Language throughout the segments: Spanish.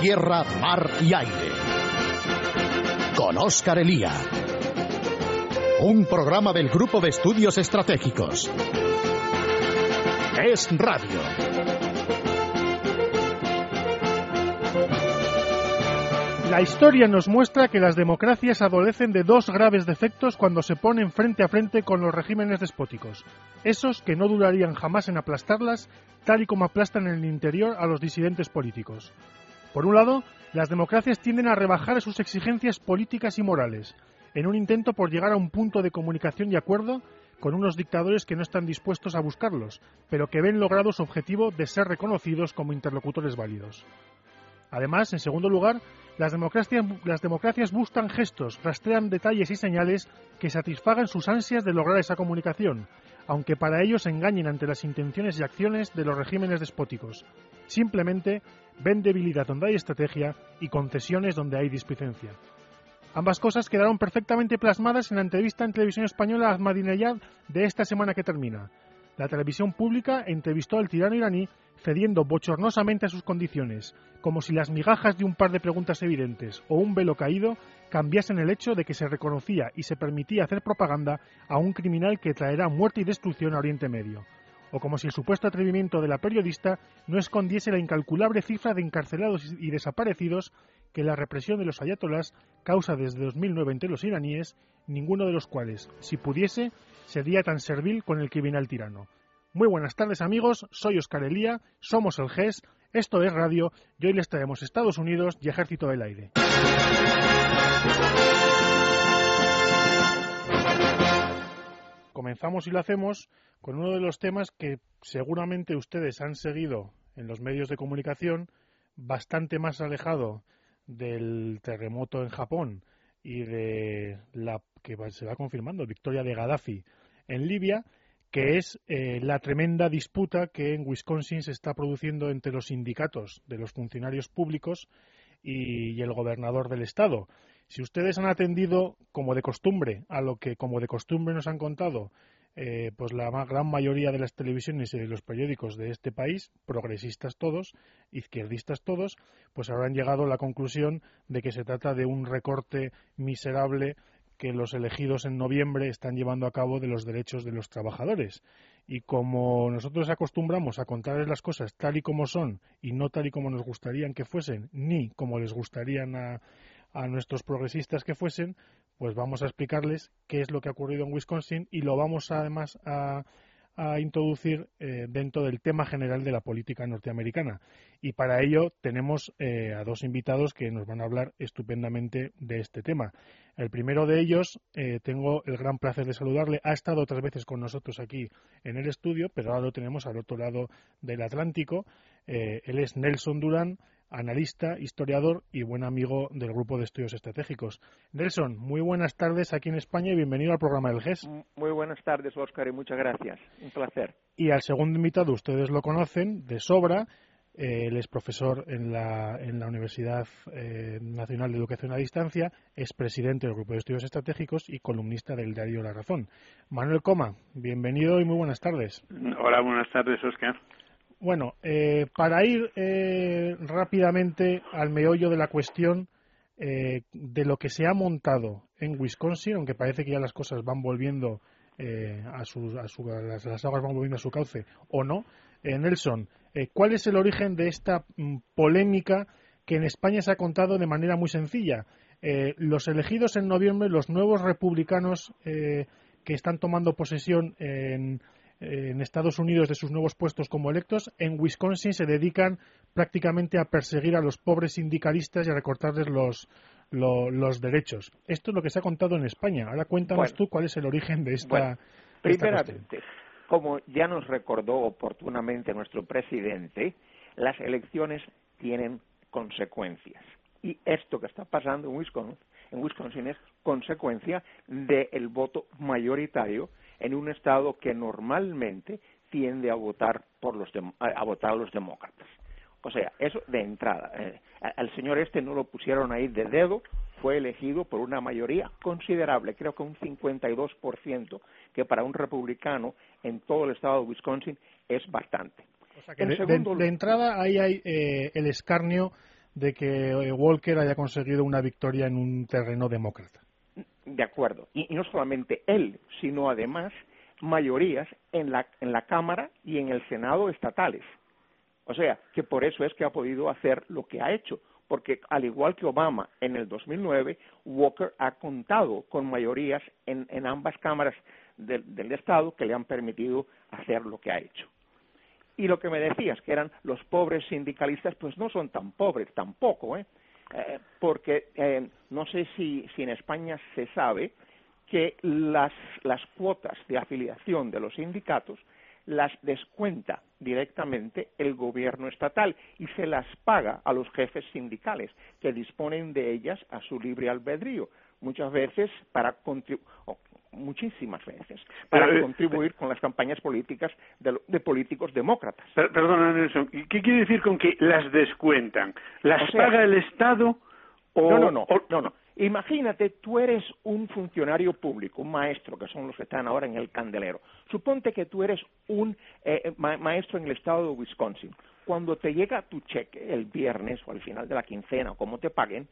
tierra, mar y aire. Con Óscar Elía. Un programa del Grupo de Estudios Estratégicos. Es Radio. La historia nos muestra que las democracias adolecen de dos graves defectos cuando se ponen frente a frente con los regímenes despóticos. Esos que no durarían jamás en aplastarlas, tal y como aplastan en el interior a los disidentes políticos. Por un lado, las democracias tienden a rebajar sus exigencias políticas y morales, en un intento por llegar a un punto de comunicación y acuerdo con unos dictadores que no están dispuestos a buscarlos, pero que ven logrado su objetivo de ser reconocidos como interlocutores válidos. Además, en segundo lugar, las democracias, las democracias buscan gestos, rastrean detalles y señales que satisfagan sus ansias de lograr esa comunicación, aunque para ello se engañen ante las intenciones y acciones de los regímenes despóticos. Simplemente ven debilidad donde hay estrategia y concesiones donde hay displicencia. Ambas cosas quedaron perfectamente plasmadas en la entrevista en televisión española a Ahmadinejad de esta semana que termina. La televisión pública entrevistó al tirano iraní cediendo bochornosamente a sus condiciones, como si las migajas de un par de preguntas evidentes o un velo caído cambiasen el hecho de que se reconocía y se permitía hacer propaganda a un criminal que traerá muerte y destrucción a Oriente Medio, o como si el supuesto atrevimiento de la periodista no escondiese la incalculable cifra de encarcelados y desaparecidos que la represión de los ayatolás causa desde 2009 entre los iraníes, ninguno de los cuales, si pudiese, sería tan servil con el criminal tirano. Muy buenas tardes amigos, soy Oscar Elía, somos el GES, esto es Radio y hoy les traemos Estados Unidos y Ejército del Aire. Comenzamos y lo hacemos con uno de los temas que seguramente ustedes han seguido en los medios de comunicación, bastante más alejado del terremoto en Japón y de la que se va confirmando victoria de Gaddafi en Libia, que es eh, la tremenda disputa que en Wisconsin se está produciendo entre los sindicatos de los funcionarios públicos y, el gobernador del estado. Si ustedes han atendido, como de costumbre, a lo que como de costumbre nos han contado, eh, pues la gran mayoría de las televisiones y de los periódicos de este país, progresistas todos, izquierdistas todos, pues habrán llegado a la conclusión de que se trata de un recorte miserable que los elegidos en noviembre están llevando a cabo de los derechos de los trabajadores. Y como nosotros acostumbramos a contarles las cosas tal y como son y no tal y como nos gustarían que fuesen, ni como les gustarían a, a nuestros progresistas que fuesen, pues vamos a explicarles qué es lo que ha ocurrido en Wisconsin y lo vamos además a, introducir eh, dentro del tema general de la política norteamericana. Y para ello tenemos eh, a dos invitados que nos van a hablar estupendamente de este tema. El primero de ellos, eh, tengo el gran placer de saludarle. Ha estado otras veces con nosotros aquí en el estudio, pero ahora lo tenemos al otro lado del Atlántico. él es Nelson Durán, analista, historiador y buen amigo del Grupo de Estudios Estratégicos. Nelson, muy buenas tardes aquí en España y bienvenido al programa del GES. Muy buenas tardes, Óscar, y muchas gracias. Un placer. Y al segundo invitado, ustedes lo conocen de sobra. Eh, él es profesor en la, en la Universidad eh, Nacional de Educación a Distancia, es presidente del Grupo de Estudios Estratégicos y columnista del diario La Razón. Manuel Coma, bienvenido y muy buenas tardes. Hola, buenas tardes, Óscar. Bueno, eh, para ir eh, rápidamente al meollo de la cuestión eh, de lo que se ha montado en Wisconsin, aunque parece que ya las cosas van volviendo a, su, a, su, las, aguas van volviendo a su cauce, o no. Nelson, ¿cuál es el origen de esta mm, polémica que en España se ha contado de manera muy sencilla? los elegidos en noviembre, los nuevos republicanos que están tomando posesión en en Estados Unidos de sus nuevos puestos como electos, en Wisconsin se dedican prácticamente a perseguir a los pobres sindicalistas y a recortarles los, los derechos. Esto es lo que se ha contado en España. Ahora cuéntanos tú cuál es el origen de esta. primeramente, como ya nos recordó oportunamente nuestro presidente, las elecciones tienen consecuencias. Y esto que está pasando en Wisconsin, en Wisconsin es consecuencia del voto mayoritario en un estado que normalmente tiende a votar por los a votar a los demócratas. O sea, eso de entrada. Eh, al señor este no lo pusieron ahí de dedo, fue elegido por una mayoría considerable, creo que un 52%, que para un republicano en todo el estado de Wisconsin es bastante. O sea que de, entrada ahí hay eh, el escarnio de que eh, Walker haya conseguido una victoria en un terreno demócrata. De acuerdo. Y, no solamente él, sino además mayorías en la, en la Cámara y en el Senado estatales. O sea, que por eso es que ha podido hacer lo que ha hecho, porque al igual que Obama en el 2009, Walker ha contado con mayorías en, en ambas cámaras del Estado que le han permitido hacer lo que ha hecho. Y lo que me decías, que eran los pobres sindicalistas, pues no son tan pobres tampoco, ¿eh? Eh porque eh, no sé si, si en España se sabe que las, las cuotas de afiliación de los sindicatos las descuenta directamente el gobierno estatal y se las paga a los jefes sindicales que disponen de ellas a su libre albedrío muchas veces para muchísimas veces para eh, contribuir con las campañas políticas de, políticos demócratas. perdona, Nelson, ¿qué quiere decir con que las descuentan? ¿Las paga el Estado o...? No, no, no, no, no. Imagínate, tú eres un funcionario público, un maestro, que son los que están ahora en el candelero. Suponte que tú eres un eh, eh, maestro en el estado de Wisconsin. Cuando te llega tu cheque el viernes o al final de la quincena o como te paguen,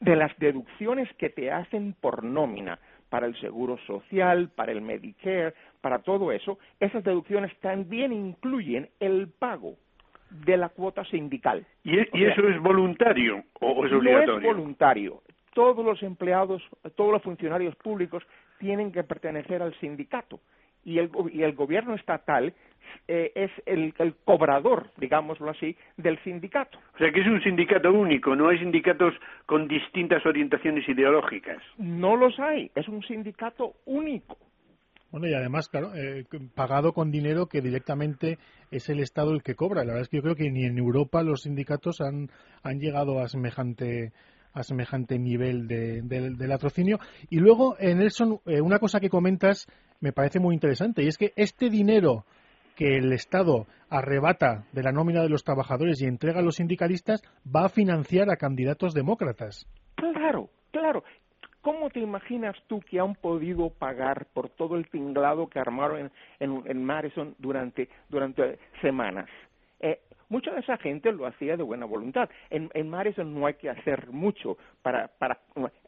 de las deducciones que te hacen por nómina para el seguro social, para el Medicare, para todo eso, esas deducciones también incluyen el pago de la cuota sindical. ¿Y, eso es voluntario o es obligatorio? No es voluntario. Todos los empleados, todos los funcionarios públicos tienen que pertenecer al sindicato y el, y el gobierno estatal eh, es el, cobrador, digámoslo así, del sindicato. O sea que es un sindicato único, no hay sindicatos con distintas orientaciones ideológicas. No los hay, es un sindicato único. Bueno, y además, claro, eh, pagado con dinero que directamente es el Estado el que cobra. La verdad es que yo creo que ni en Europa los sindicatos han, han llegado a semejante a semejante nivel de, del latrocinio. Y luego, eh, Nelson, una cosa que comentas me parece muy interesante, y es que este dinero que el Estado arrebata de la nómina de los trabajadores y entrega a los sindicalistas va a financiar a candidatos demócratas. Claro, claro. ¿Cómo te imaginas tú que han podido pagar por todo el tinglado que armaron en, en, Madison durante, durante semanas? Eh, mucha de esa gente lo hacía de buena voluntad. En, en Madison no hay que hacer mucho para, para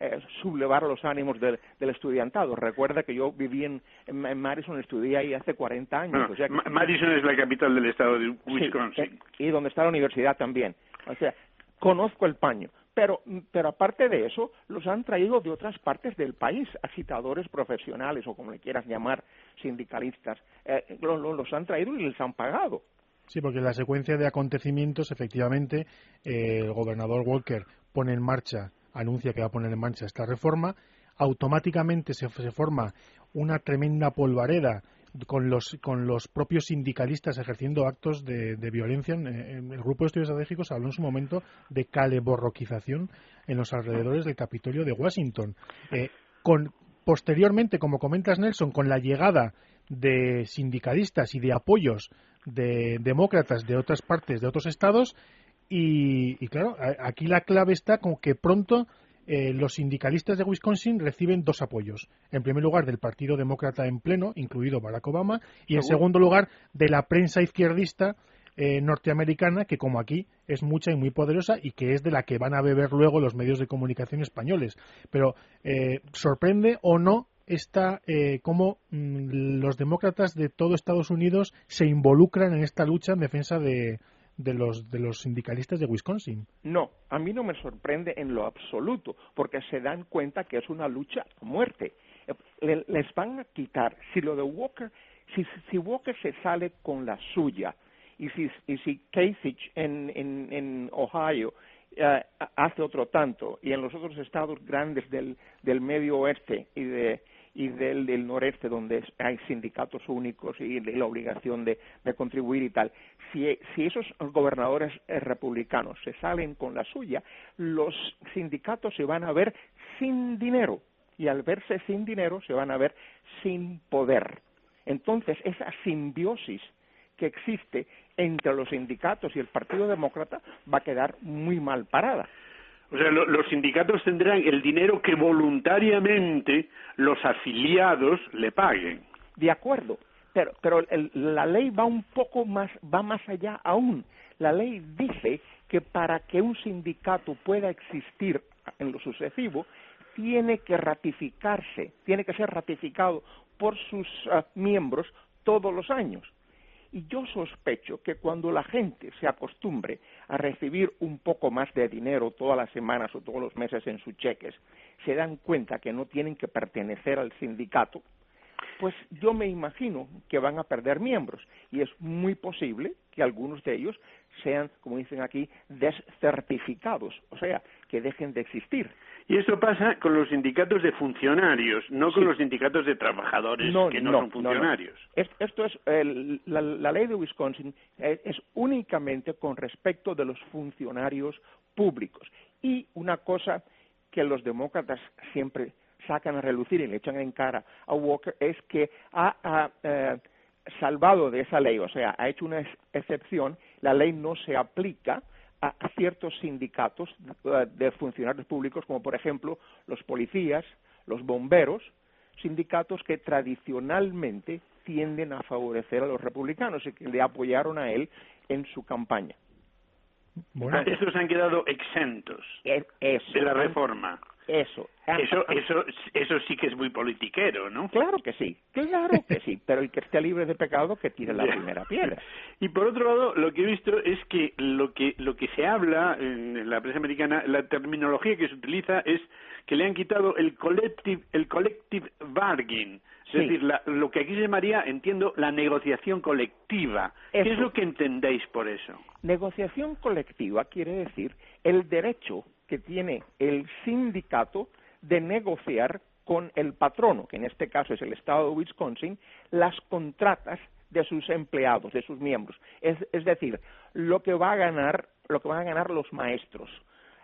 eh, sublevar los ánimos del, del, estudiantado. Recuerda que yo viví en, en, Madison, estudié ahí hace 40 años. Madison es la capital del estado de Wisconsin. Sí, y donde está la universidad también. O sea, conozco el paño. Pero, pero aparte de eso, los han traído de otras partes del país, agitadores profesionales o como le quieras llamar, sindicalistas. Eh, los han traído y les han pagado. Sí, porque la secuencia de acontecimientos, efectivamente, eh, el gobernador Walker pone en marcha, anuncia que va a poner en marcha esta reforma, automáticamente se, forma una tremenda polvareda con los, con los propios sindicalistas ejerciendo actos de, violencia. En, el grupo de estudios estratégicos habló en su momento de caleborroquización en los alrededores del Capitolio de Washington. Eh, con, posteriormente, como comentas Nelson, con la llegada de sindicalistas y de apoyos de demócratas de otras partes, de otros estados, y, claro, aquí la clave está con que pronto eh, los sindicalistas de Wisconsin reciben dos apoyos. En primer lugar, del Partido Demócrata en pleno, incluido Barack Obama, y en segundo lugar, de la prensa izquierdista eh, norteamericana, que como aquí es mucha y muy poderosa y que es de la que van a beber luego los medios de comunicación españoles. Pero eh, sorprende o no está eh, cómo mm, los demócratas de todo Estados Unidos se involucran en esta lucha en defensa de, de los, de los sindicalistas de Wisconsin. No, a mí no me sorprende en lo absoluto, porque se dan cuenta que es una lucha a muerte. Les van a quitar, si lo de Walker, si, si Walker se sale con la suya, y si, y si Kasich en, en, en Ohio eh, hace otro tanto, y en los otros estados grandes del, del medio oeste y de, y del, del noreste, donde hay sindicatos únicos y la obligación de, contribuir y tal. Si, si esos gobernadores eh, republicanos se salen con la suya, los sindicatos se van a ver sin dinero y al verse sin dinero se van a ver sin poder. Entonces, esa simbiosis que existe entre los sindicatos y el Partido Demócrata va a quedar muy mal parada. O sea, los sindicatos tendrán el dinero que voluntariamente los afiliados le paguen. De acuerdo, pero, pero la ley va un poco más, va más allá aún. la ley dice que para que un sindicato pueda existir en lo sucesivo, tiene que ratificarse, tiene que ser ratificado por sus ah, miembros todos los años. Y yo sospecho que cuando la gente se acostumbre a recibir un poco más de dinero todas las semanas o todos los meses en sus cheques, se dan cuenta que no tienen que pertenecer al sindicato, pues yo me imagino que van a perder miembros y es muy posible que algunos de ellos sean, como dicen aquí, descertificados, o sea, que dejen de existir. Y eso pasa con los sindicatos de funcionarios, no con los sindicatos de trabajadores que no, son funcionarios. esto es, la, ley de Wisconsin es, es únicamente con respecto de los funcionarios públicos. Y una cosa que los demócratas siempre sacan a relucir y le echan en cara a Walker es que ha, eh, salvado de esa ley, o sea, ha hecho una excepción, la ley no se aplica a, ciertos sindicatos de funcionarios públicos, como por ejemplo los policías, los bomberos, sindicatos que tradicionalmente tienden a favorecer a los republicanos y que le apoyaron a él en su campaña. Bueno. Estos han quedado exentos de la reforma. Eso. Eso, eso, eso sí que es muy politiquero, ¿no? Claro que sí, claro que sí, pero el que esté libre de pecado que tire la primera piedra. Y por otro lado, lo que he visto es que lo que lo que se habla en la prensa americana, la terminología que se utiliza es que le han quitado el collective, el collective bargain, es decir, lo que aquí se llamaría, entiendo, la negociación colectiva. ¿Qué es lo que entendéis por eso? Negociación colectiva quiere decir el derecho que tiene el sindicato de negociar con el patrono, que en este caso es el Estado de Wisconsin, las contratas de sus empleados, de sus miembros. Es, decir, lo que va a ganar, lo que van a ganar los maestros,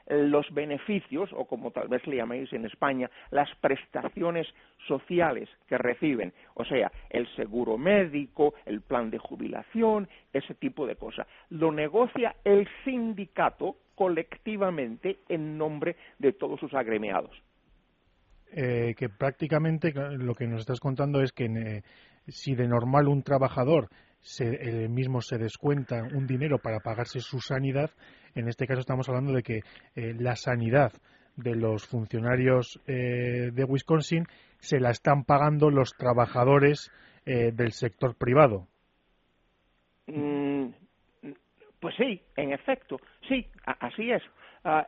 los beneficios, o como tal vez le llaméis en España, las prestaciones sociales que reciben, o sea, el seguro médico, el plan de jubilación, ese tipo de cosas. Lo negocia el sindicato colectivamente en nombre de todos sus agremiados. Eh, que prácticamente lo que nos estás contando es que eh, si de normal un trabajador se, mismo se descuenta un dinero para pagarse su sanidad, en este caso estamos hablando de que eh, la sanidad de los funcionarios de Wisconsin se la están pagando los trabajadores del sector privado. Mm, pues sí, en efecto, sí, así es. Ah,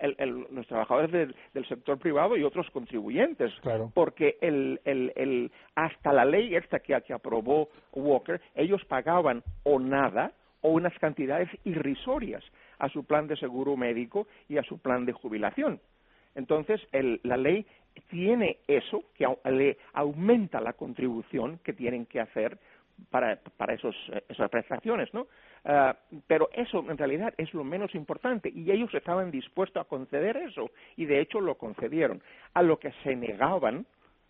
los trabajadores del, sector privado y otros contribuyentes, porque el, hasta la ley esta que, que aprobó Walker, ellos pagaban o nada o unas cantidades irrisorias a su plan de seguro médico y a su plan de jubilación. Entonces, la ley tiene eso, que le aumenta la contribución que tienen que hacer para, para esos, esas prestaciones, ¿no? Ah, pero eso en realidad es lo menos importante y ellos estaban dispuestos a conceder eso y de hecho lo concedieron. A lo que se negaban,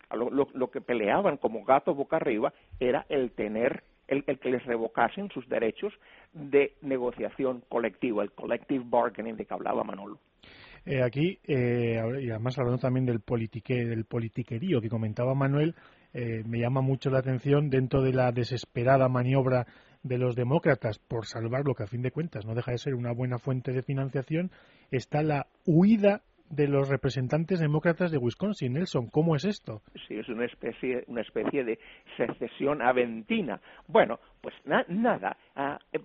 a lo, que peleaban como gato boca arriba era el tener el, que les revocasen sus derechos de negociación colectiva, el collective bargaining de que hablaba Manolo. Eh, aquí, eh, y además hablando también del, politique, del politiquerío que comentaba Manuel, eh, me llama mucho la atención dentro de la desesperada maniobra de los demócratas por salvar lo que a fin de cuentas no deja de ser una buena fuente de financiación, está la huida de los representantes demócratas de Wisconsin. Nelson, ¿cómo es esto? Sí, es una especie, una especie de secesión aventina. Bueno, pues nada, ah, eh,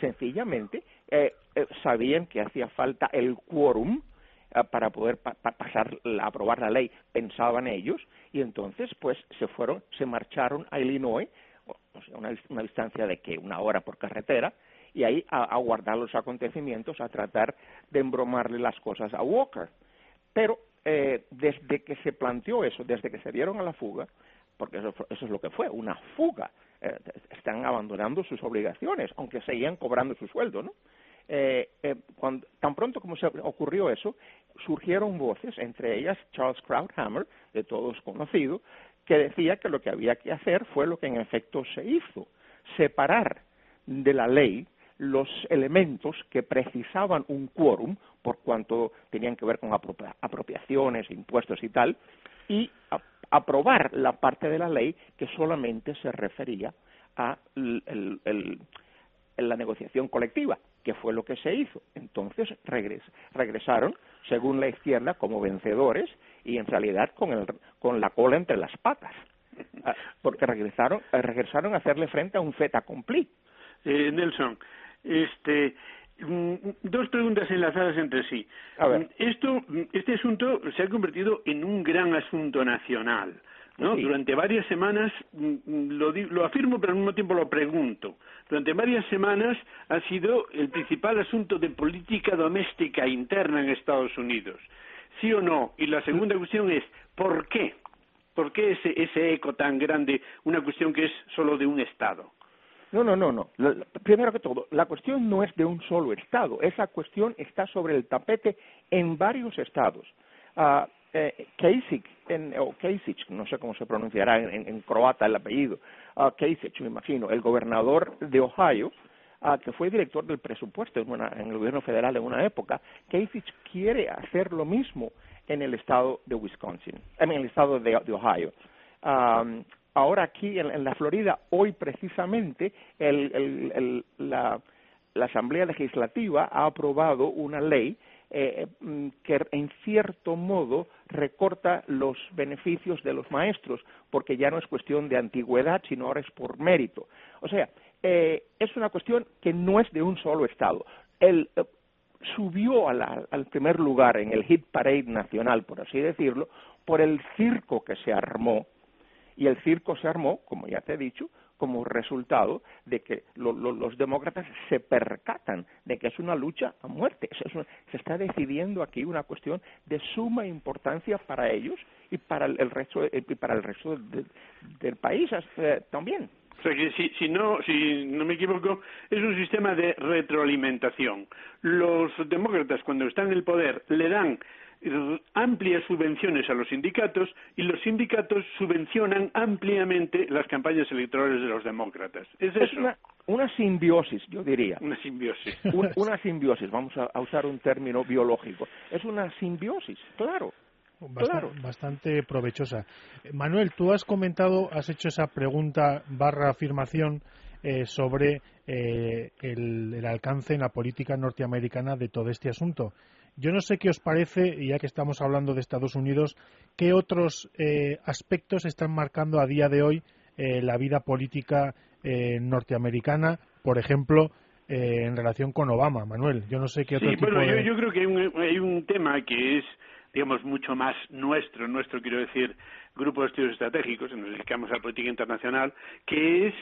sencillamente eh, eh, sabían que hacía falta el quórum para poder pasar, aprobar la ley, pensaban ellos, y entonces pues se fueron, se marcharon a Illinois una, una distancia de que una hora por carretera, y ahí a, a, guardar los acontecimientos, a tratar de embromarle las cosas a Walker. Pero eh, desde que se planteó eso, desde que se dieron a la fuga, porque eso, eso es lo que fue, una fuga, eh, están abandonando sus obligaciones, aunque seguían cobrando su sueldo, ¿no? Eh, eh, cuando, tan pronto como se ocurrió eso, surgieron voces, entre ellas Charles Krauthammer, de todos conocido, que decía que lo que había que hacer fue lo que en efecto se hizo, separar de la ley los elementos que precisaban un quórum, por cuanto tenían que ver con apropiaciones, impuestos y tal, y aprobar la parte de la ley que solamente se refería a la negociación colectiva, que fue lo que se hizo. Entonces regresaron, según la izquierda, como vencedores y en realidad con, el, con la cola entre las patas, ah, porque regresaron, regresaron a hacerle frente a un feta accompli. Eh, Nelson, este, mm, dos preguntas enlazadas entre sí. Esto, este asunto se ha convertido en un gran asunto nacional. ¿No? Durante varias semanas, mm, mm, lo, lo afirmo pero al mismo tiempo lo pregunto, durante varias semanas ha sido el principal asunto de política doméstica interna en Estados Unidos. ¿Sí o no? Y la segunda cuestión es, ¿por qué? ¿Por qué ese, ese eco tan grande, una cuestión que es solo de un Estado? No, no, no, no. Primero que todo, la cuestión no es de un solo Estado. Esa cuestión está sobre el tapete en varios Estados. Uh, eh, Kasich, o Kasich, no sé cómo se pronunciará en, croata el apellido, uh, Kasich, me imagino, el gobernador de Ohio, uh, que fue director del presupuesto en, el gobierno federal en una época, Kasich quiere hacer lo mismo en el estado de Wisconsin, en el estado de, Ohio. Um, ahora aquí en, la Florida, hoy precisamente, la Asamblea Legislativa ha aprobado una ley eh, mm, que en cierto modo recorta los beneficios de los maestros, porque ya no es cuestión de antigüedad, sino ahora es por mérito. O sea, eh, es una cuestión que no es de un solo Estado. Él eh, subió al primer lugar en el hit parade nacional, por así decirlo, por el circo que se armó. Y el circo se armó, como ya te he dicho, como resultado de que los demócratas se percatan de que es una lucha a muerte. se está decidiendo aquí una cuestión de suma importancia para ellos y para el, resto, y para el resto del país eh, también. O sea que si, si, no, si no me equivoco, es un sistema de retroalimentación. Los demócratas, cuando están en el poder, le dan amplias subvenciones a los sindicatos y los sindicatos subvencionan ampliamente las campañas electorales de los demócratas. Es, Una, simbiosis, yo diría. Una simbiosis. una simbiosis, vamos a, usar un término biológico. Es una simbiosis, claro. Bastante, provechosa. Manuel, tú has comentado, has hecho esa pregunta barra afirmación eh, sobre eh, el, alcance en la política norteamericana de todo este asunto. Yo no sé qué os parece, ya que estamos hablando de Estados Unidos, qué otros eh, aspectos están marcando a día de hoy eh, la vida política eh, norteamericana, por ejemplo, en relación con Obama, Manuel. Yo no sé qué otro sí, bueno, yo, creo que hay un, hay un tema que es digamos, mucho más nuestro, nuestro quiero decir, grupo de estudios estratégicos, nos dedicamos a la política internacional, que es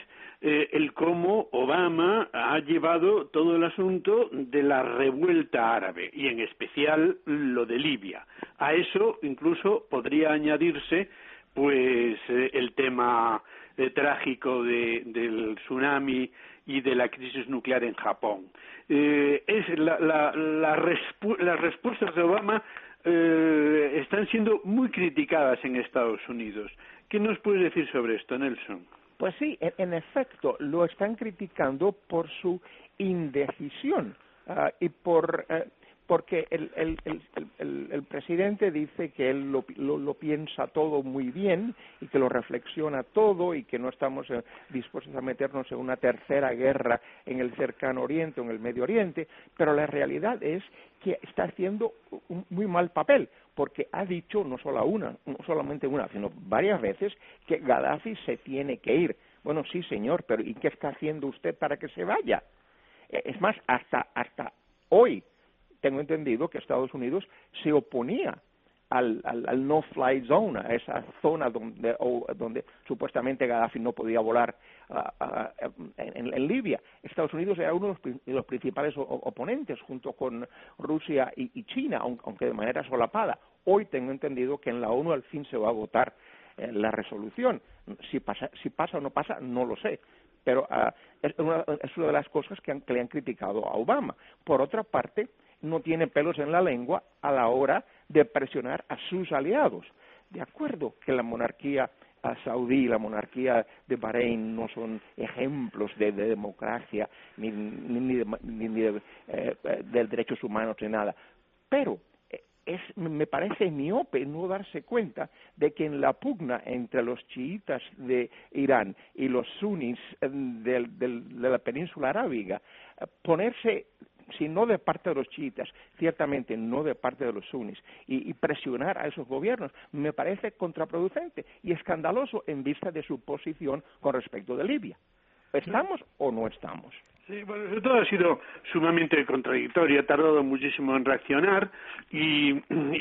eh, el cómo Obama ha llevado todo el asunto de la revuelta árabe y en especial lo de Libia. A eso incluso podría añadirse pues eh, el tema eh, trágico del tsunami y de la crisis nuclear en Japón. es la, las respuestas de Obama están siendo muy criticadas en Estados Unidos. ¿Qué nos puedes decir sobre esto, Nelson? Pues sí, en, efecto, lo están criticando por su indecisión ah, y por eh, porque el, el, presidente dice que él lo, lo, piensa todo muy bien y que lo reflexiona todo y que no estamos eh, dispuestos a meternos en una tercera guerra en el cercano oriente o en el medio oriente, pero la realidad es que está haciendo un muy mal papel porque ha dicho no solo una, no solamente una, sino varias veces que Gaddafi se tiene que ir. Bueno, sí, señor, pero ¿y qué está haciendo usted para que se vaya? Eh, es más, hasta hasta hoy tengo entendido que Estados Unidos se oponía al, al, no-fly zone, a esa zona donde, donde supuestamente Gaddafi no podía volar en, Libia. Estados Unidos era uno de los, principales oponentes junto con Rusia y, China, aunque de manera solapada. Hoy tengo entendido que en la ONU al fin se va a votar eh, la resolución. Si pasa, si pasa o no pasa, no lo sé. Pero ah, es, una, es, una, de las cosas que, que le han criticado a Obama. Por otra parte, no tiene pelos en la lengua a la hora de presionar a sus aliados. De acuerdo que la monarquía saudí y la monarquía de Bahrein no son ejemplos de, democracia ni, ni, de, eh, derechos humanos ni nada, pero eh, es, me parece miope no darse cuenta de que en la pugna entre los chiitas de Irán y los sunnis eh, de la península arábiga, ponerse si no de parte de los chiitas, ciertamente no de parte de los sunnis, y, presionar a esos gobiernos, me parece contraproducente y escandaloso en vista de su posición con respecto de Libia. ¿Estamos o no estamos? Sí, bueno, eso todo ha sido sumamente contradictorio, ha tardado muchísimo en reaccionar y,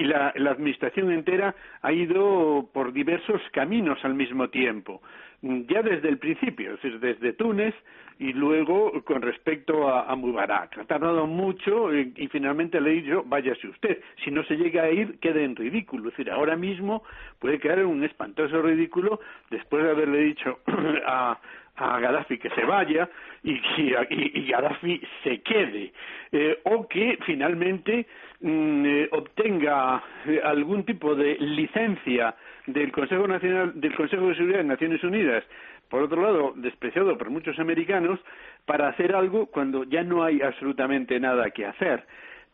la, administración entera ha ido por diversos caminos al mismo tiempo, ya desde el principio, es decir, desde Túnez y luego con respecto a, Mubarak. Ha tardado mucho y, y, finalmente le he dicho, váyase usted, si no se llega a ir, quede en ridículo. Es decir, ahora mismo puede quedar en un espantoso ridículo después de haberle dicho a a Gaddafi que se vaya y que y, Gaddafi se quede eh, o que finalmente mm, eh, obtenga eh, algún tipo de licencia del Consejo Nacional del Consejo de Seguridad de Naciones Unidas por otro lado despreciado por muchos americanos para hacer algo cuando ya no hay absolutamente nada que hacer.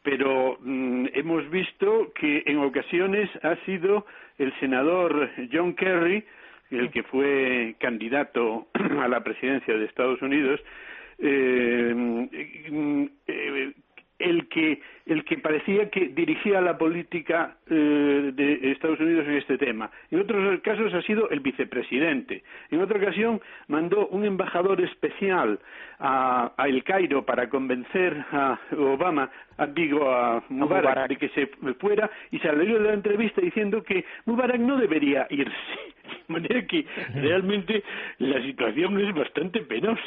Pero mm, hemos visto que en ocasiones ha sido el senador John Kerry el que fue candidato a la presidencia de Estados Unidos, eh, eh, el que el que parecía que dirigía la política eh, de Estados Unidos en este tema. En otros casos ha sido el vicepresidente. En otra ocasión mandó un embajador especial a, El Cairo para convencer a Obama, a, digo a Mubarak, de que se fuera y se salió de la entrevista diciendo que Mubarak no debería irse. De manera que realmente la situación es bastante penosa.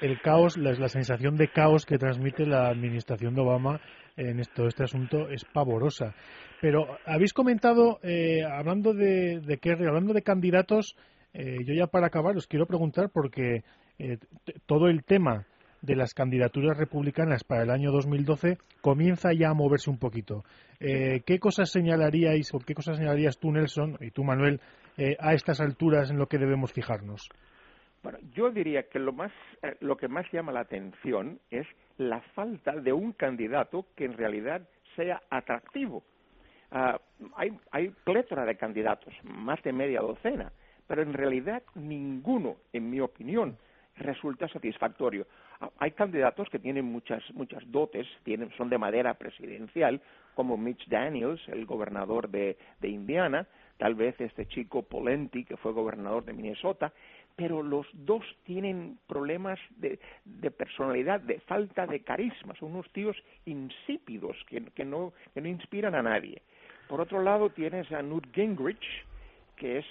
El, caos, la, la sensación de caos que transmite la administración de Obama en esto, este asunto es pavorosa. Pero habéis comentado, eh, hablando de, de Kerry, hablando de candidatos, eh, yo ya para acabar os quiero preguntar porque eh, todo el tema de las candidaturas republicanas para el año 2012 comienza ya a moverse un poquito. ¿Qué cosas señalaríais o qué cosas señalarías tú, Nelson, y tú, Manuel, a estas alturas en lo que debemos fijarnos? Bueno, yo diría que lo, más, lo que más llama la atención es la falta de un candidato que en realidad sea atractivo. Ah, hay, hay plétora de candidatos, más de media docena, pero en realidad ninguno, en mi opinión, resulta satisfactorio. Ah, hay candidatos que tienen muchas, muchas dotes, tienen, son de madera presidencial, como Mitch Daniels, el gobernador de, de Indiana, tal vez este chico Polenti, que fue gobernador de Minnesota, pero los dos tienen problemas de, personalidad, de falta de carisma, son unos tíos insípidos que, no, que no inspiran a nadie. Por otro lado tienes a Newt Gingrich, que es,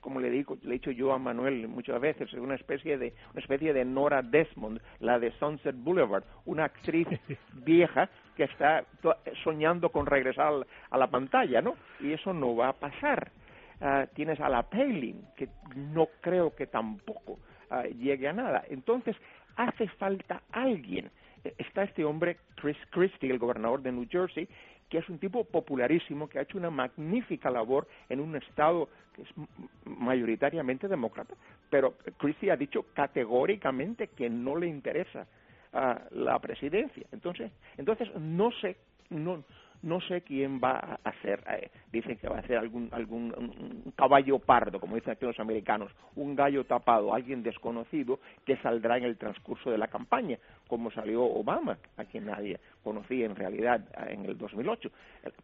como le, digo, le he dicho yo a Manuel muchas veces, es una especie de una especie de Nora Desmond, la de Sunset Boulevard, una actriz vieja que está soñando con regresar a la pantalla, ¿no? Y eso no va a pasar. Ah, tienes a la Palin, que no creo que tampoco ah, llegue a nada. Entonces, hace falta alguien. E, está este hombre, Chris Christie, el gobernador de New Jersey, que es un tipo popularísimo, que ha hecho una magnífica labor en un estado que es mayoritariamente demócrata, pero Christie ha dicho categóricamente que no le interesa ah, la presidencia. Entonces, entonces no sé, no sé quién va a hacer, eh, dicen que va a hacer algún, algún caballo pardo, como dicen aquí los americanos, un gallo tapado, alguien desconocido que saldrá en el transcurso de la campaña, como salió Obama, a quien nadie conocía en realidad eh, en el 2008.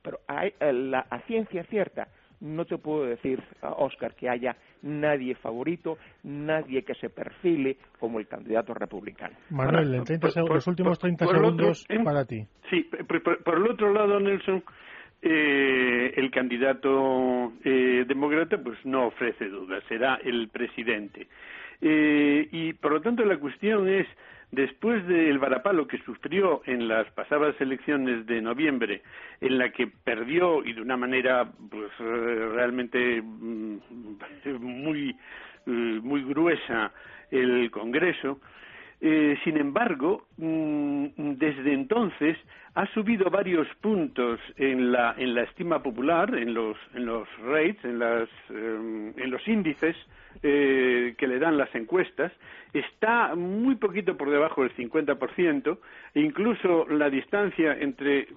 Pero hay, eh, la, a ciencia cierta, no te puedo decir, Oscar, que haya nadie favorito, nadie que se perfile como el candidato republicano. Manuel, en 30 los últimos 30 segundos para ti. Sí, por, el otro lado, Nelson, eh, el candidato eh, demócrata pues no ofrece dudas, será el presidente. Eh, y por lo tanto la cuestión es después del varapalo que sufrió en las pasadas elecciones de noviembre, en la que perdió y de una manera pues realmente mm, muy eh, muy gruesa el Congreso, eh, sin embargo, mm, desde entonces ha subido varios puntos en la, en la estima popular, en los, en los rates, en, las, eh, en los índices eh, que le dan las encuestas, está muy poquito por debajo del 50%, e incluso la distancia entre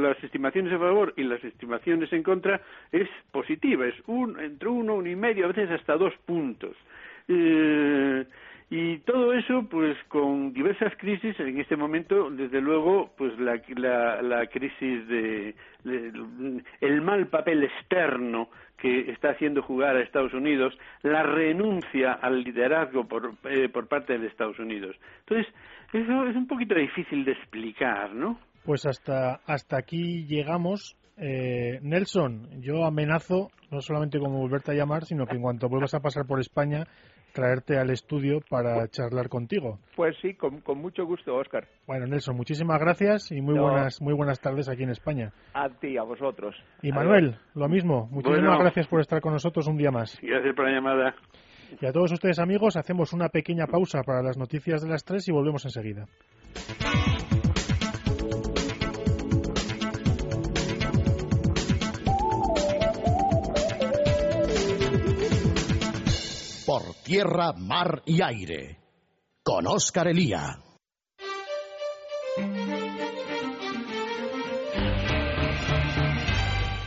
las estimaciones a favor y las estimaciones en contra es positiva, es un, entre uno, uno y medio, a veces hasta dos puntos. Eh, Y todo eso, pues con diversas crisis, en este momento, desde luego, pues la, la, la crisis de, el mal papel externo que está haciendo jugar a Estados Unidos, la renuncia al liderazgo por, eh, por parte de Estados Unidos. Entonces, eso es un poquito difícil de explicar, ¿no? Pues hasta, hasta aquí llegamos. Eh, Nelson, yo amenazo, no solamente como volverte a llamar, sino que en cuanto vuelvas a pasar por España, traerte al estudio para charlar contigo. Pues sí, con, mucho gusto, Oscar. Bueno, Nelson, muchísimas gracias y muy buenas muy buenas tardes aquí en España. A ti, a vosotros. Y Manuel, lo mismo. Muchísimas gracias por estar con nosotros un día más. Gracias por la llamada. Y a todos ustedes, amigos, hacemos una pequeña pausa para las noticias de las tres y volvemos enseguida. Tierra, mar y aire. Con Oscar Elía.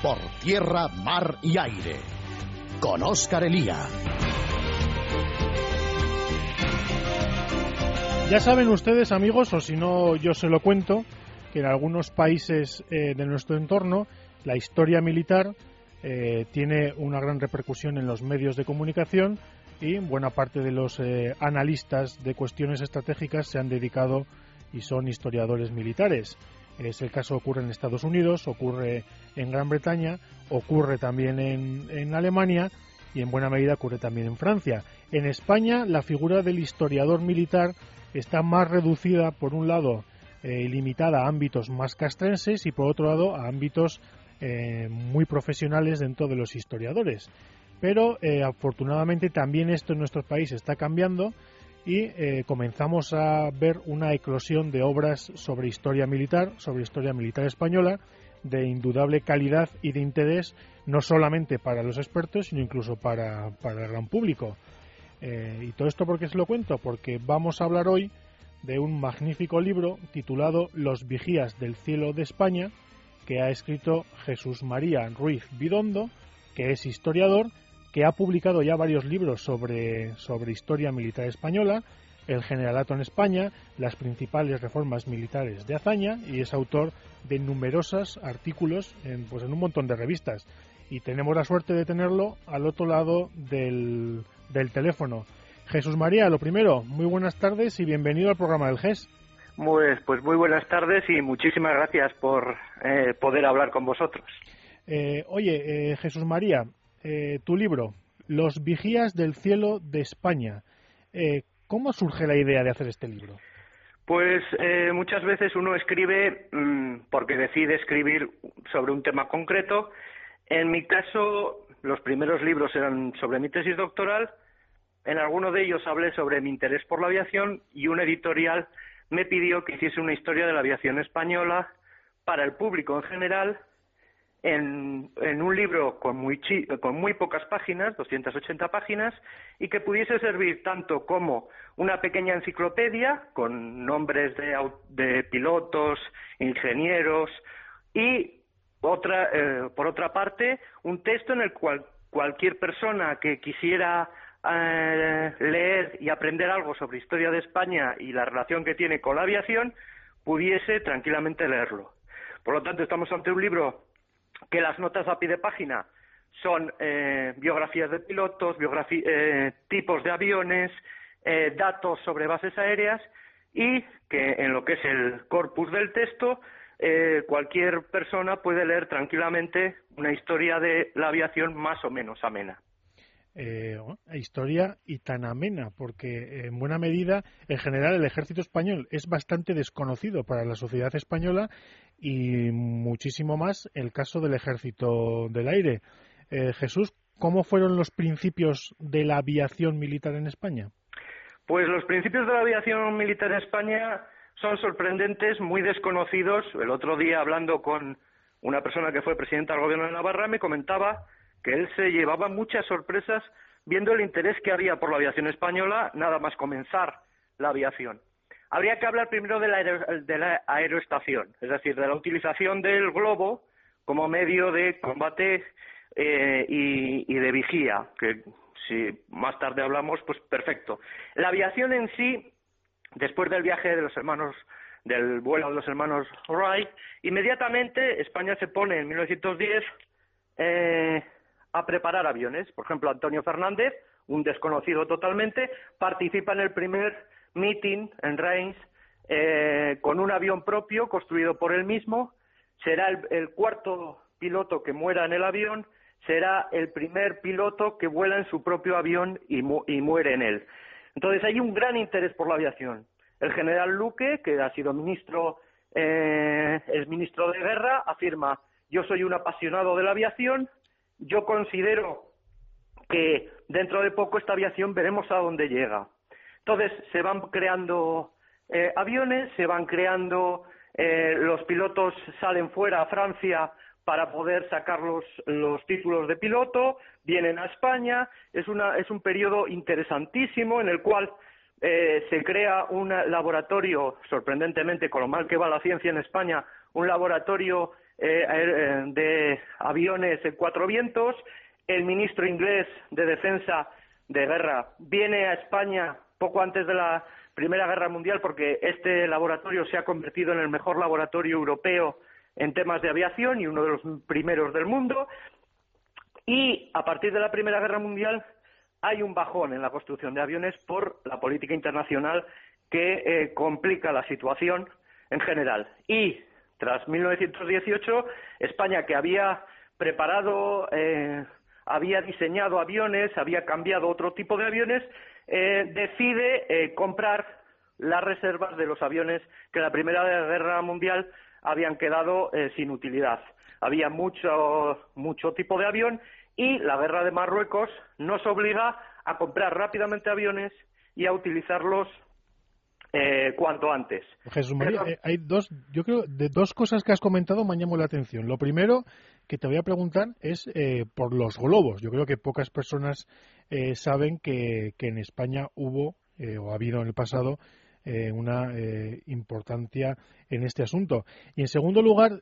Por tierra, mar y aire. Con Oscar Elía. Ya saben ustedes, amigos, o si no, yo se lo cuento, que en algunos países eh, de nuestro entorno la historia militar eh, tiene una gran repercusión en los medios de comunicación y buena parte de los eh, analistas de cuestiones estratégicas se han dedicado y son historiadores militares. Es el caso ocurre en Estados Unidos, ocurre en Gran Bretaña, ocurre también en, Alemania y en buena medida ocurre también en Francia. En España la figura del historiador militar está más reducida, por un lado, eh, limitada a ámbitos más castrenses y por otro lado a ámbitos eh, muy profesionales dentro de los historiadores. Pero eh, afortunadamente también esto en nuestro país está cambiando y eh, comenzamos a ver una eclosión de obras sobre historia militar, sobre historia militar española, de indudable calidad y de interés, no solamente para los expertos, sino incluso para, el gran público. Eh, y todo esto porque se lo cuento, porque vamos a hablar hoy de un magnífico libro titulado Los vigías del cielo de España, que ha escrito Jesús María Ruiz Bidondo, que es historiador que ha publicado ya varios libros sobre, sobre historia militar española, el generalato en España, las principales reformas militares de hazaña y es autor de numerosos artículos en, pues en un montón de revistas. Y tenemos la suerte de tenerlo al otro lado del, del teléfono. Jesús María, lo primero, muy buenas tardes y bienvenido al programa del GES. Pues, pues muy buenas tardes y muchísimas gracias por eh, poder hablar con vosotros. Eh, oye, eh, Jesús María, eh, tu libro, Los Vigías del Cielo de España. Eh, ¿Cómo surge la idea de hacer este libro? Pues eh, muchas veces uno escribe mm, porque decide escribir sobre un tema concreto. En mi caso, los primeros libros eran sobre mi tesis doctoral. En alguno de ellos hablé sobre mi interés por la aviación y un editorial me pidió que hiciese una historia de la aviación española para el público en general en, un libro con muy, con muy pocas páginas, 280 páginas, y que pudiese servir tanto como una pequeña enciclopedia con nombres de, pilotos, ingenieros y otra, eh, por otra parte, un texto en el cual cualquier persona que quisiera eh, leer y aprender algo sobre historia de España y la relación que tiene con la aviación pudiese tranquilamente leerlo. Por lo tanto, estamos ante un libro que las notas a pie de página son eh, biografías de pilotos, eh, tipos de aviones, eh, datos sobre bases aéreas y que en lo que es el corpus del texto cualquier persona puede leer tranquilamente una historia de la aviación más o menos amena. Historia y tan amena, porque en buena medida, en general, el ejército español es bastante desconocido para la sociedad española y muchísimo más el caso del Ejército del Aire. Eh, Jesús, ¿cómo fueron los principios de la aviación militar en España? Pues los principios de la aviación militar en España son sorprendentes, muy desconocidos. El otro día, hablando con una persona que fue presidenta del Gobierno de Navarra, me comentaba que él se llevaba muchas sorpresas viendo el interés que había por la aviación española nada más comenzar la aviación. Habría que hablar primero de la, aeroestación, es decir, de la utilización del globo como medio de combate eh, y, de vigía, que si más tarde hablamos, pues perfecto. La aviación en sí, después del viaje de los hermanos del vuelo de los hermanos Wright, inmediatamente España se pone en 1910 eh, a preparar aviones. Por ejemplo, Antonio Fernández, un desconocido totalmente, participa en el primer meeting en Reims eh, con un avión propio construido por él mismo. Será el, cuarto piloto que muera en el avión, será el primer piloto que vuela en su propio avión y, y muere en él. Entonces hay un gran interés por la aviación. El general Luque, que ha sido ministro, eh, es ministro de guerra, afirma, yo soy un apasionado de la aviación, yo considero que dentro de poco esta aviación veremos a dónde llega. Entonces se van creando eh, aviones, se van creando, eh, los pilotos salen fuera a Francia para poder sacar los, los títulos de piloto, vienen a España, es, una, es un periodo interesantísimo en el cual eh, se crea un laboratorio, sorprendentemente, con lo mal que va la ciencia en España, un laboratorio eh, eh, de aviones en cuatro vientos. El ministro inglés de Defensa de Guerra viene a España poco antes de la Primera Guerra Mundial porque este laboratorio se ha convertido en el mejor laboratorio europeo en temas de aviación y uno de los primeros del mundo. Y a partir de la Primera Guerra Mundial hay un bajón en la construcción de aviones por la política internacional que eh, complica la situación en general. Y tras 1918, España, que había preparado, eh, había diseñado aviones, había cambiado otro tipo de aviones, eh, decide comprar las reservas de los aviones que en la Primera Guerra Mundial habían quedado sin utilidad. Había mucho, mucho tipo de avión y la guerra de Marruecos nos obliga a comprar rápidamente aviones y a utilizarlos eh, cuanto antes. Jesús María, eh, hay dos, yo creo, de dos cosas que has comentado me llamó la atención. Lo primero que te voy a preguntar es eh, por los globos. Yo creo que pocas personas saben que, que, en España hubo o ha habido en el pasado una importancia en este asunto. Y en segundo lugar,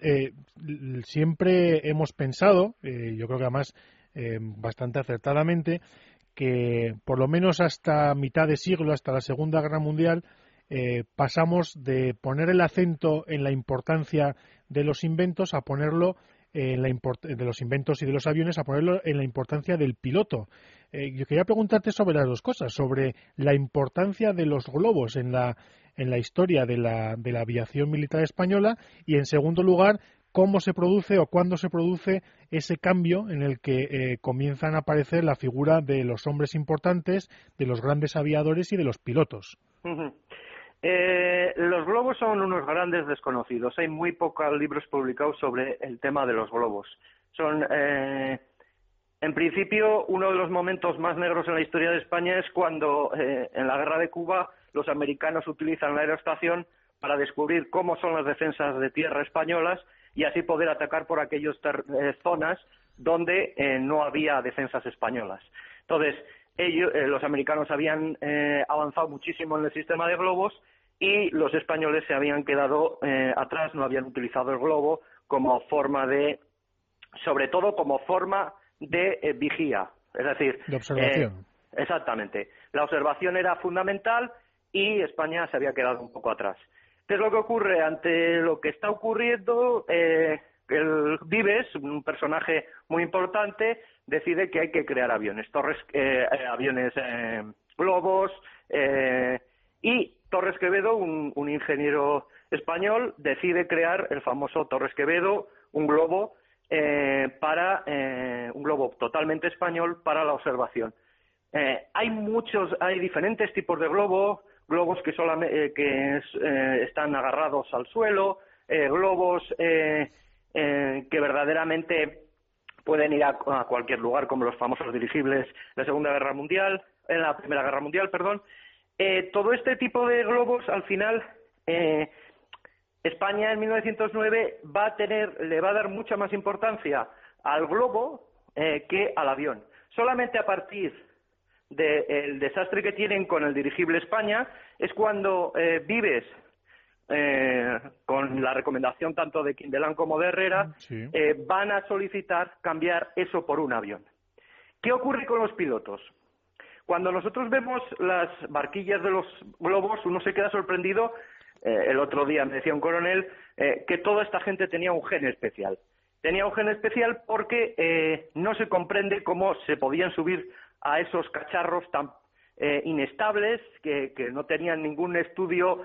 siempre hemos pensado, yo creo que además eh, bastante acertadamente que por lo menos hasta mitad de siglo, hasta la Segunda Guerra Mundial, eh, pasamos de poner el acento en la importancia de los inventos a ponerlo en la de los inventos y de los aviones a ponerlo en la importancia del piloto. Eh, yo quería preguntarte sobre las dos cosas, sobre la importancia de los globos en la, en la historia de la, de la aviación militar española y, en segundo lugar, cómo se produce o cuándo se produce ese cambio en el que eh, comienzan a aparecer la figura de los hombres importantes, de los grandes aviadores y de los pilotos. Eh, los globos son unos grandes desconocidos. Hay muy pocos libros publicados sobre el tema de los globos. Son, eh, en principio, uno de los momentos más negros en la historia de España es cuando, en la guerra de Cuba, los americanos utilizan la aeroestación para descubrir cómo son las defensas de tierra españolas y así poder atacar por aquellas eh, zonas donde eh, no había defensas españolas. Entonces, ellos, eh, los americanos habían avanzado muchísimo en el sistema de globos y los españoles se habían quedado atrás, no habían utilizado el globo como forma de, sobre todo como forma de vigía, es decir, de observación. exactamente. La observación era fundamental y España se había quedado un poco atrás. ¿Qué es lo que ocurre? Ante lo que está ocurriendo, eh, el Vives, un personaje muy importante, decide que hay que crear aviones, torres, eh, eh, aviones globos, y Torres Quevedo, un, ingeniero español, decide crear el famoso Torres Quevedo, un globo para un globo totalmente español para la observación. hay muchos, hay diferentes tipos de globo, globos que, solamente, eh, eh, están agarrados al suelo, eh, globos que verdaderamente pueden ir a, cualquier lugar, como los famosos dirigibles de la Segunda Guerra Mundial, en la Primera Guerra Mundial, perdón. Todo este tipo de globos, al final, España en 1909 va a tener, le va a dar mucha más importancia al globo que al avión. Solamente a partir del desastre que tienen con el dirigible España es cuando eh, Vives, eh, con la recomendación tanto de Quindelán como de Herrera, eh, van a solicitar cambiar eso por un avión. ¿Qué ocurre con los pilotos? Cuando nosotros vemos las barquillas de los globos, uno se queda sorprendido. Eh, el otro día me decía un coronel eh, que toda esta gente tenía un gen especial. Tenía un gen especial porque eh, no se comprende cómo se podían subir a esos cacharros tan inestables, que, no tenían ningún estudio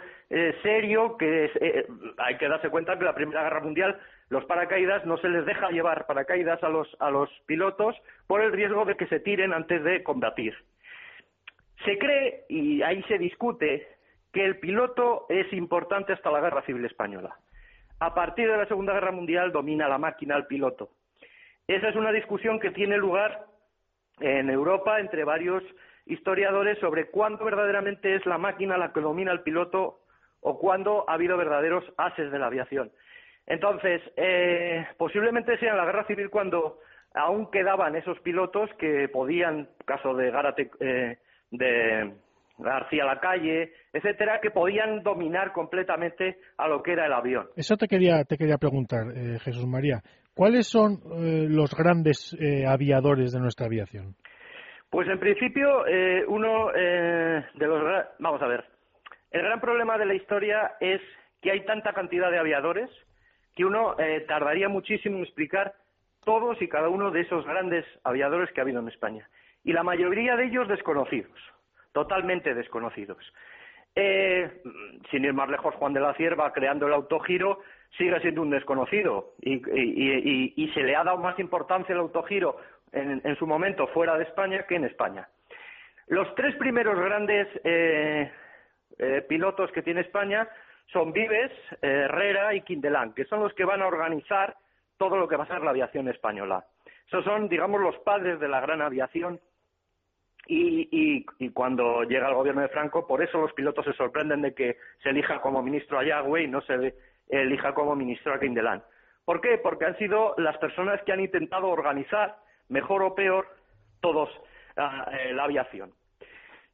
serio, que hay que darse cuenta que la Primera Guerra Mundial los paracaídas no se les deja llevar paracaídas a los, a los pilotos por el riesgo de que se tiren antes de combatir. Se cree, y ahí se discute, que el piloto es importante hasta la Guerra Civil Española. A partir de la Segunda Guerra Mundial domina la máquina al piloto. Esa es una discusión que tiene lugar en Europa entre varios historiadores sobre cuándo verdaderamente es la máquina la que domina al piloto o cuándo ha habido verdaderos ases de la aviación. Entonces, eh, posiblemente sea en la Guerra Civil cuando aún quedaban esos pilotos que podían, caso de Gárate, eh, de García Lacalle, etcétera, que podían dominar completamente a lo que era el avión. Eso te quería, te quería preguntar, eh, Jesús María. ¿Cuáles son eh, los grandes eh, aviadores de nuestra aviación? Pues en principio, uno de los. Vamos a ver. El gran problema de la historia es que hay tanta cantidad de aviadores que uno tardaría muchísimo en explicar todos y cada uno de esos grandes aviadores que ha habido en España y la mayoría de ellos desconocidos, totalmente desconocidos. Eh, sin ir más lejos, Juan de la Cierva, creando el autogiro, sigue siendo un desconocido y, se le ha dado más importancia al autogiro en, su momento fuera de España que en España. Los tres primeros grandes eh, eh, pilotos que tiene España son Vives, Herrera y Quindelán, que son los que van a organizar todo lo que va a ser la aviación española. Esos son, digamos, los padres de la gran aviación y, cuando llega el gobierno de Franco, por eso los pilotos se sorprenden de que se elija como ministro a Yagüe y no se elija como ministro a Quindelán. ¿Por qué? Porque han sido las personas que han intentado organizar, mejor o peor, todos ah, eh, la aviación.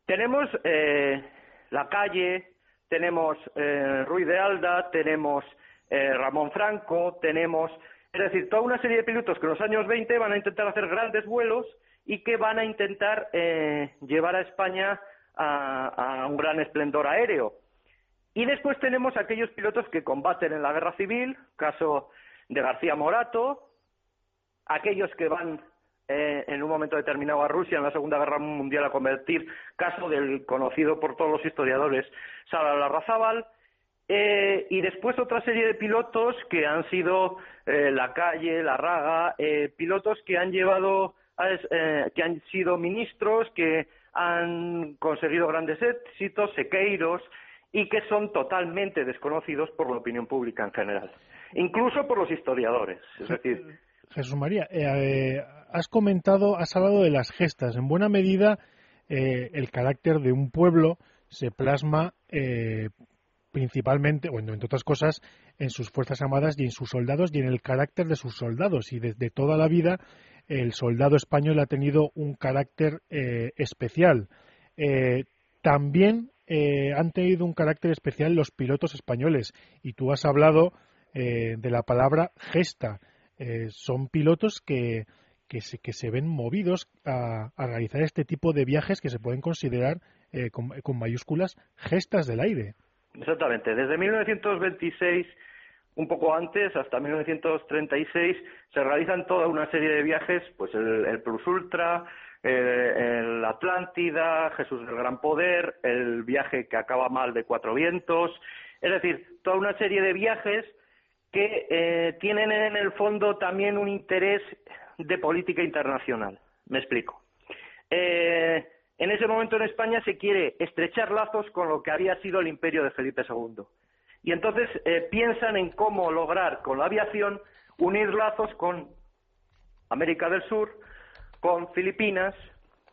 Tenemos eh, la calle, tenemos eh, Ruiz de Alda, tenemos Ramón Franco, tenemos, es decir, toda una serie de pilotos que en los años 20 van a intentar hacer grandes vuelos y que van a intentar eh, llevar a España a, un gran esplendor aéreo. Y después tenemos aquellos pilotos que combaten en la guerra civil, caso de García Morato, aquellos que van eh, en un momento determinado a Rusia en la Segunda Guerra Mundial a convertir, caso del conocido por todos los historiadores Sara Larrazábal, eh, y después otra serie de pilotos que han sido La Calle, La Raga, pilotos que han llevado eh, que han sido ministros, que han conseguido grandes éxitos, sequeiros, y que son totalmente desconocidos por la opinión pública en general, incluso por los historiadores. Es decir, Jesús María, eh, eh, has comentado, has hablado de las gestas. En buena medida, el carácter de un pueblo se plasma principalmente, bueno, entre otras cosas, en sus fuerzas armadas y en sus soldados y en el carácter de sus soldados. Y desde toda la vida el soldado español ha tenido un carácter eh, especial. Eh, también eh, han tenido un carácter especial los pilotos españoles y tú has hablado de la palabra gesta. son pilotos que, que, se, que se ven movidos a, realizar este tipo de viajes que se pueden considerar con, con mayúsculas gestas del aire. Exactamente. Desde 1926 un poco antes, hasta 1936, se realizan toda una serie de viajes, pues el, Plus Ultra, el Atlántida, Jesús del Gran Poder, el viaje que acaba mal de Cuatro Vientos, es decir, toda una serie de viajes que eh, tienen en el fondo también un interés de política internacional. Me explico. Eh, en ese momento en España se quiere estrechar lazos con lo que había sido el imperio de Felipe II y entonces eh, piensan en cómo lograr con la aviación unir lazos con América del Sur, con Filipinas,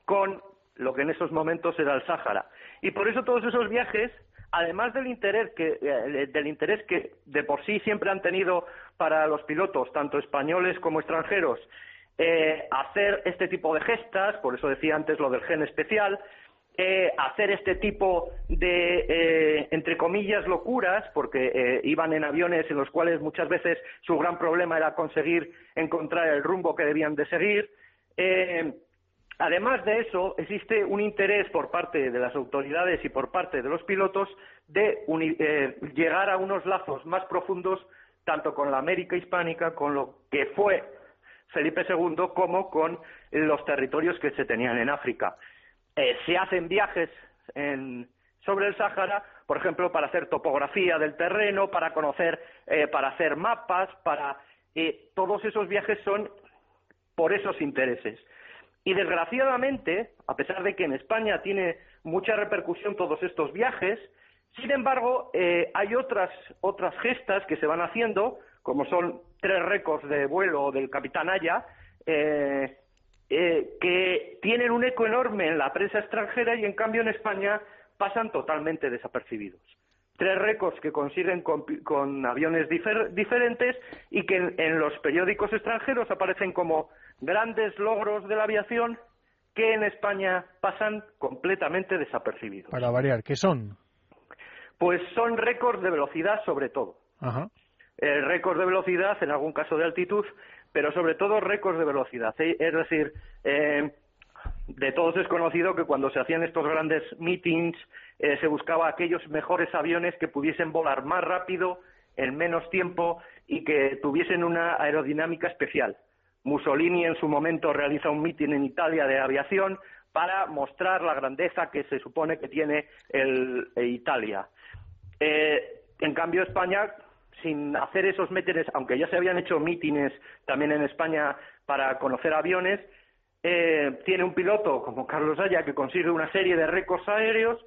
con lo que en esos momentos era el Sáhara. Y por eso todos esos viajes, además del interés que, eh, del interés que de por sí siempre han tenido para los pilotos, tanto españoles como extranjeros, eh, hacer este tipo de gestas, por eso decía antes lo del gen especial, eh, hacer este tipo de, eh, entre comillas, locuras, porque eh, iban en aviones en los cuales muchas veces su gran problema era conseguir encontrar el rumbo que debían de seguir. Además de eso, existe un interés por parte de las autoridades y por parte de los pilotos de eh, llegar a unos lazos más profundos tanto con la América hispánica, con lo que fue Felipe II, como con los territorios que se tenían en África. Eh, se hacen viajes sobre el Sáhara, por ejemplo, para hacer topografía del terreno, para conocer, eh, para hacer mapas, para todos esos viajes son por esos intereses. Y desgraciadamente, a pesar de que en España tiene mucha repercusión todos estos viajes, sin embargo, eh, hay otras, otras gestas que se van haciendo, como son tres récords de vuelo del capitán Aya, eh, eh, que tienen un eco enorme en la prensa extranjera y en cambio en España pasan totalmente desapercibidos. Tres récords que consiguen con, aviones diferentes y que en los periódicos extranjeros aparecen como grandes logros de la aviación que en España pasan completamente desapercibidos. Para variar, ¿qué son? Pues son récords de velocidad sobre todo. Ajá. Eh, récords de velocidad, en algún caso de altitud, pero sobre todo récords de velocidad. ¿eh? Es decir, eh, de todos es conocido que cuando se hacían estos grandes meetings se buscaba aquellos mejores aviones que pudiesen volar más rápido, en menos tiempo y que tuviesen una aerodinámica especial. Mussolini en su momento realiza un mitin en Italia de aviación para mostrar la grandeza que se supone que tiene el, eh, Italia. Eh, en cambio, España, sin hacer esos mítines, aunque ya se habían hecho mítines también en España para conocer aviones, eh, tiene un piloto como Carlos Haya que consigue una serie de récords aéreos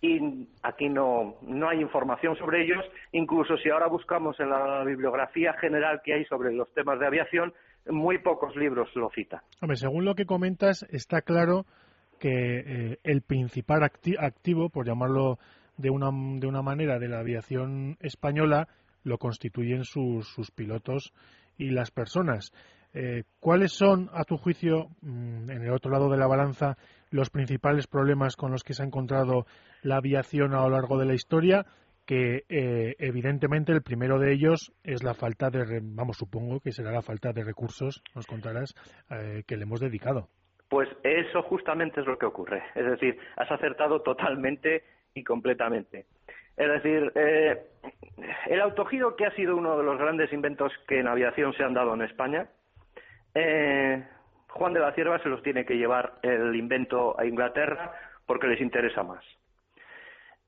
y aquí no, no hay información sobre ellos. Incluso si ahora buscamos en la bibliografía general que hay sobre los temas de aviación, muy pocos libros lo citan. Según lo que comentas, está claro que eh, el principal activo, por llamarlo de una, de una manera, de la aviación española, lo constituyen sus, sus pilotos y las personas. Eh, ¿Cuáles son, a tu juicio, mm, en el otro lado de la balanza, los principales problemas con los que se ha encontrado la aviación a lo largo de la historia que eh, evidentemente el primero de ellos es la falta de, vamos, supongo que será la falta de recursos, nos contarás, eh, que le hemos dedicado. Pues eso justamente es lo que ocurre. Es decir, has acertado totalmente y completamente. Es decir, eh, el autogiro, que ha sido uno de los grandes inventos que en aviación se han dado en España, Juan de la Cierva se los tiene que llevar el invento a Inglaterra porque les interesa más.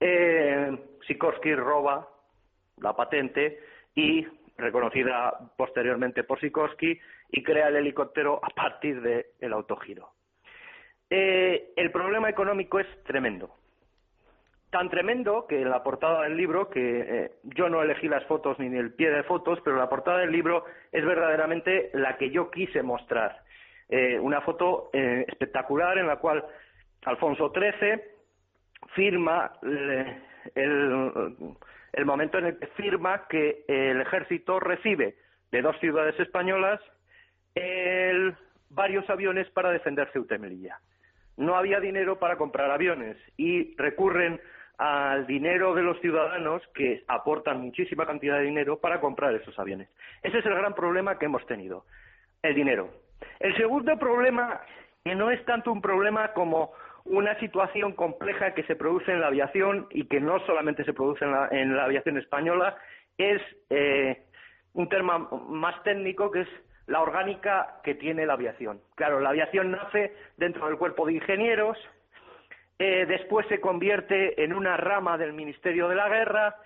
Eh, Sikorsky roba la patente y reconocida posteriormente por Sikorsky y crea el helicóptero a partir del autogiro. Eh, el problema económico es tremendo. Tan tremendo que en la portada del libro, que eh, yo no elegí las fotos ni el pie de fotos, pero la portada del libro es verdaderamente la que yo quise mostrar. Eh, una foto espectacular en la cual Alfonso XIII firma el, momento en el que firma que el ejército recibe de dos ciudades españolas varios aviones para defender Ceuta y. No había dinero para comprar aviones y recurren al dinero de los ciudadanos que aportan muchísima cantidad de dinero para comprar esos aviones. Ese es el gran problema que hemos tenido, el dinero. El segundo problema, que no es tanto un problema como una situación compleja que se produce en la aviación y que no solamente se produce en la, aviación española, es eh, un tema más técnico que es la orgánica que tiene la aviación. Claro, la aviación nace dentro del cuerpo de ingenieros, eh, después se convierte en una rama del Ministerio de la Guerra,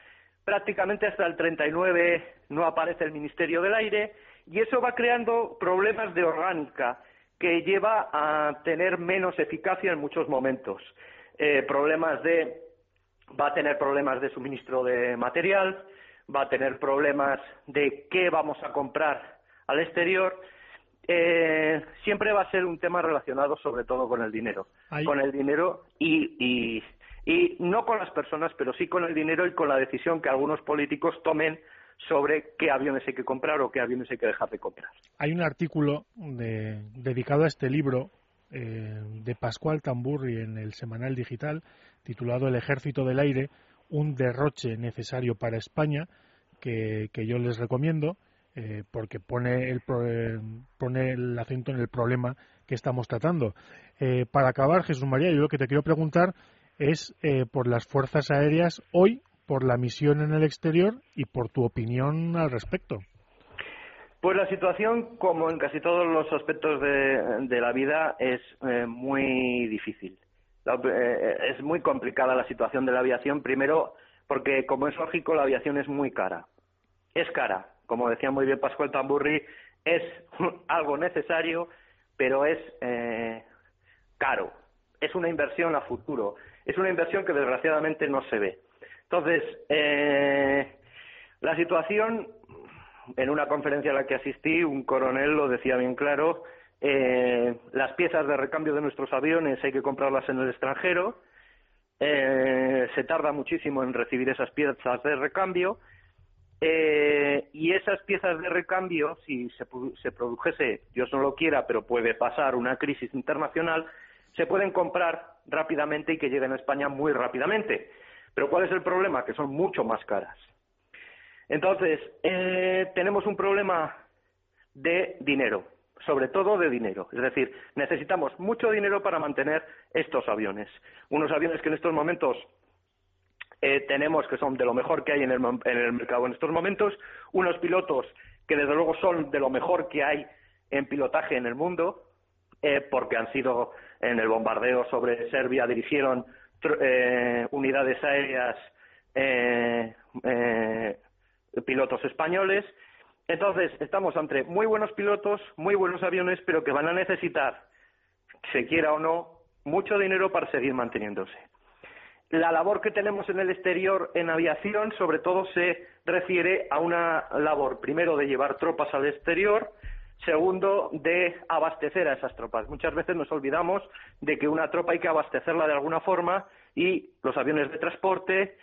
prácticamente hasta el 39 no aparece el Ministerio del Aire, y eso va creando problemas de orgánica que lleva a tener menos eficacia en muchos momentos. Eh, problemas de va a tener problemas de suministro de material, va a tener problemas de qué vamos a comprar al exterior. Eh, siempre va a ser un tema relacionado sobre todo con el dinero, con el dinero y, y no con las personas, pero sí con el dinero y con la decisión que algunos políticos tomen sobre qué aviones hay que comprar o qué aviones hay que dejar de comprar. Hay un artículo dedicado a este libro eh, de Pascual Tamburri en el Semanal Digital titulado El Ejército del Aire, un derroche necesario para España, que, yo les recomiendo eh, porque pone el, pone el acento en el problema que estamos tratando. Eh, para acabar, Jesús María, yo lo que te quiero preguntar es eh, por las fuerzas aéreas hoy, por la misión en el exterior y por tu opinión al respecto. Pues la situación, como en casi todos los aspectos de, la vida, es eh, muy difícil. es muy complicada la situación de la aviación, primero porque, como es lógico, la aviación es muy cara. Es cara, como decía muy bien Pascual Tamburri, es algo necesario, pero es eh, caro. Es una inversión a futuro. Es una inversión que desgraciadamente no se ve. Entonces, eh, la situación, en una conferencia a la que asistí, un coronel lo decía bien claro, eh, las piezas de recambio de nuestros aviones hay que comprarlas en el extranjero, se tarda muchísimo en recibir esas piezas de recambio eh, y esas piezas de recambio, si se, se produjese, Dios no lo quiera, pero puede pasar una crisis internacional, se pueden comprar rápidamente y que lleguen a España muy rápidamente. Pero ¿cuál es el problema? Que son mucho más caras. Entonces, eh, tenemos un problema de dinero, sobre todo de dinero. Es decir, necesitamos mucho dinero para mantener estos aviones. Unos aviones que en estos momentos eh, tenemos que son de lo mejor que hay en el, en el mercado en estos momentos, unos pilotos que desde luego son de lo mejor que hay en pilotaje en el mundo, eh, porque han sido en el bombardeo sobre Serbia, dirigieron eh, unidades aéreas pilotos españoles. Entonces, estamos ante muy buenos pilotos, muy buenos aviones, pero que van a necesitar, se quiera o no, mucho dinero para seguir manteniéndose. La labor que tenemos en el exterior en aviación, sobre todo, se refiere a una labor, primero, de llevar tropas al exterior, segundo, de abastecer a esas tropas. Muchas veces nos olvidamos de que una tropa hay que abastecerla de alguna forma y los aviones de transporte,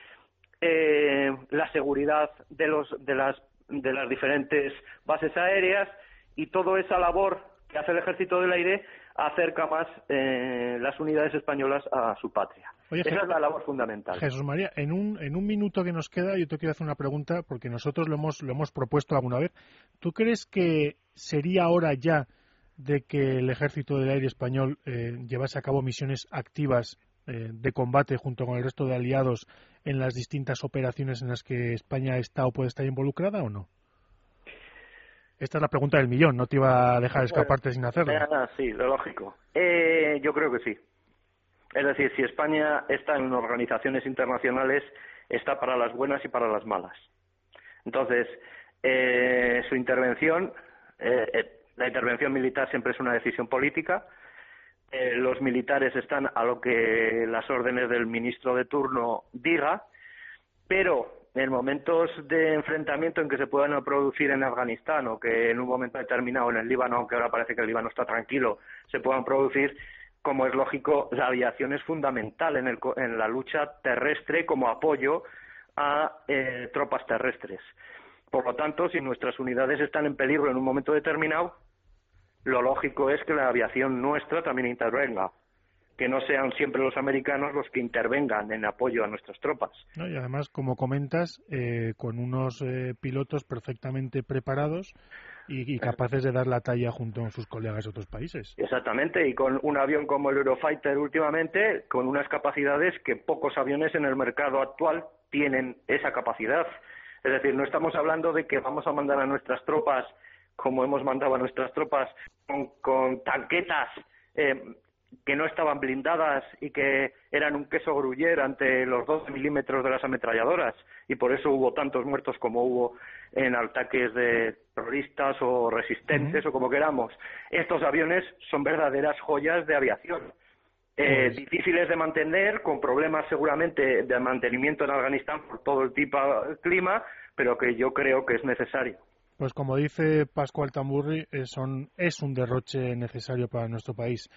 eh, la seguridad de, los, de, las, de las diferentes bases aéreas y toda esa labor que hace el Ejército del Aire acerca más eh, las unidades españolas a su patria. Esa es la labor fundamental. Jesús María, en un, en un minuto que nos queda, yo te quiero hacer una pregunta, porque nosotros lo hemos, lo hemos propuesto alguna vez. ¿Tú crees que sería hora ya de que el Ejército del Aire Español eh, llevase a cabo misiones activas eh, de combate junto con el resto de aliados en las distintas operaciones en las que España está o puede estar involucrada o no? Esta es la pregunta del millón, no te iba a dejar escaparte sin hacerlo. sí, lo lógico. Eh, yo creo que sí. Es decir, si España está en organizaciones internacionales, está para las buenas y para las malas. Entonces, eh, su intervención, eh, eh, la intervención militar siempre es una decisión política. los militares están a lo que las órdenes del ministro de turno diga, pero en momentos de enfrentamiento en que se puedan producir en Afganistán o que en un momento determinado en el Líbano, aunque ahora parece que el Líbano está tranquilo, se puedan producir, como es lógico, la aviación es fundamental en, el, en la lucha terrestre como apoyo a eh, tropas terrestres. Por lo tanto, si nuestras unidades están en peligro en un momento determinado, lo lógico es que la aviación nuestra también intervenga que no sean siempre los americanos los que intervengan en apoyo a nuestras tropas. y además, como comentas, eh, con unos eh, pilotos perfectamente preparados y, capaces de dar la talla junto a sus colegas de otros países. Exactamente, y con un avión como el Eurofighter últimamente, con unas capacidades que pocos aviones en el mercado actual tienen esa capacidad. Es decir, no estamos hablando de que vamos a mandar a nuestras tropas, como hemos mandado a nuestras tropas, con, tanquetas eh, que no estaban blindadas y que eran un queso gruyer ante los 12 milímetros de las ametralladoras y por eso hubo tantos muertos como hubo en ataques de terroristas o resistentes o como queramos. Estos aviones son verdaderas joyas de aviación. Eh, pues difíciles de mantener, con problemas seguramente de mantenimiento en Afganistán por todo el tipo de clima, pero que yo creo que es necesario. Pues como dice Pascual Tamburri, eh, es un derroche necesario para nuestro país.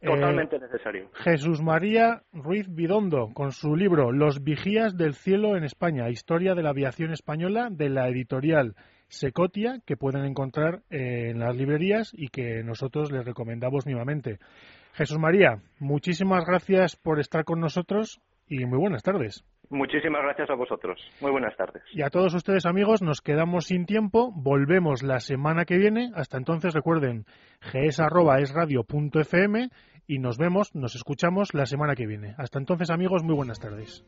Totalmente eh, necesario. Jesús María Ruiz Bidondo, con su libro Los vigías del cielo en España, historia de la aviación española, de la editorial Secotia, que pueden encontrar eh, en las librerías y que nosotros les recomendamos vivamente. Jesús María, muchísimas gracias por estar con nosotros y muy buenas tardes. Muchísimas gracias a vosotros. Muy buenas tardes. Y a todos ustedes, amigos, nos quedamos sin tiempo. Volvemos la semana que viene. Hasta entonces, recuerden, gs.esradio.fm y nos vemos, nos escuchamos la semana que viene. Hasta entonces, amigos, muy buenas tardes.